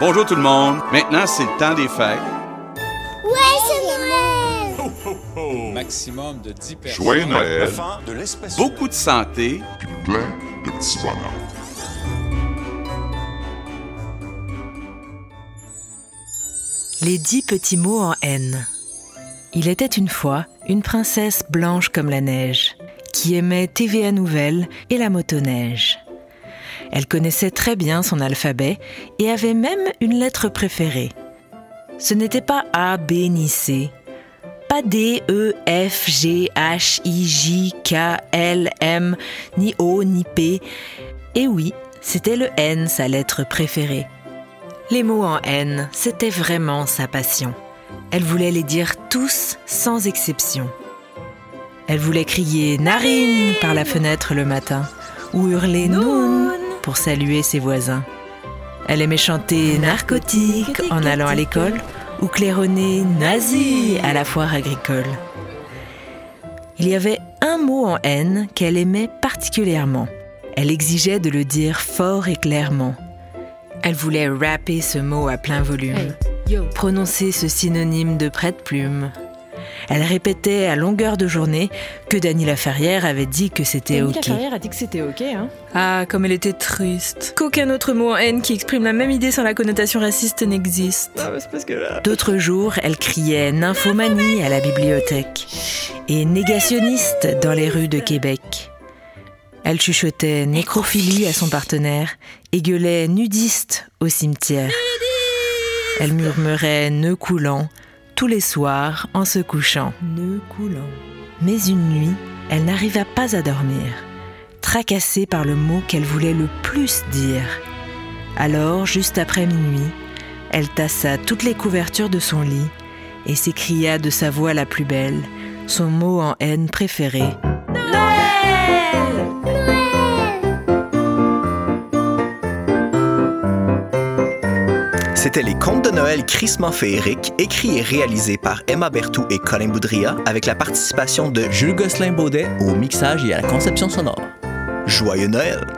Bonjour tout le monde. Maintenant, c'est le temps des fêtes. Ouais, c'est Noël! Maximum de 10 personnes. Joyeux Noël, de l'espèce Beaucoup de santé. puis plein de petits bonheurs. Les dix petits mots en N. Il était une fois une princesse blanche comme la neige, qui aimait TVA Nouvelle et la motoneige. Elle connaissait très bien son alphabet et avait même une lettre préférée. Ce n'était pas A, B ni C, pas D, E, F, G, H, I, J, K, L, M, ni O, ni P. Et oui, c'était le N, sa lettre préférée. Les mots en N, c'était vraiment sa passion. Elle voulait les dire tous sans exception. Elle voulait crier narine par la fenêtre le matin ou hurler noun pour saluer ses voisins. Elle aimait chanter narcotique en allant à l'école ou claironner nazi à la foire agricole. Il y avait un mot en N qu'elle aimait particulièrement. Elle exigeait de le dire fort et clairement. Elle voulait rapper ce mot à plein volume, prononcer ce synonyme de prête-plume. Elle répétait à longueur de journée que Dany Laferrière avait dit que c'était OK. Ferrière a dit que c'était ok, hein. Ah, comme elle était triste. Qu'aucun autre mot en N qui exprime la même idée sans la connotation raciste n'existe. Ah, c'est parce que là. D'autres jours, elle criait nymphomanie à la bibliothèque et négationniste dans les rues de Québec. Elle chuchotait nécrophilie à son partenaire et gueulait nudiste au cimetière. Elle murmurait nœud coulant tous les soirs en se couchant. Nœud coulant. Mais une nuit, elle n'arriva pas à dormir, tracassée par le mot qu'elle voulait le plus dire. Alors, juste après minuit, elle tassa toutes les couvertures de son lit et s'écria de sa voix la plus belle, son mot en haine préféré. C'était les contes de Noël crissement féeriques, écrits et réalisés par Emma Berthoud et Colin Boudria, avec la participation de Jules Gosselin-Baudet au mixage et à la conception sonore. Joyeux Noël!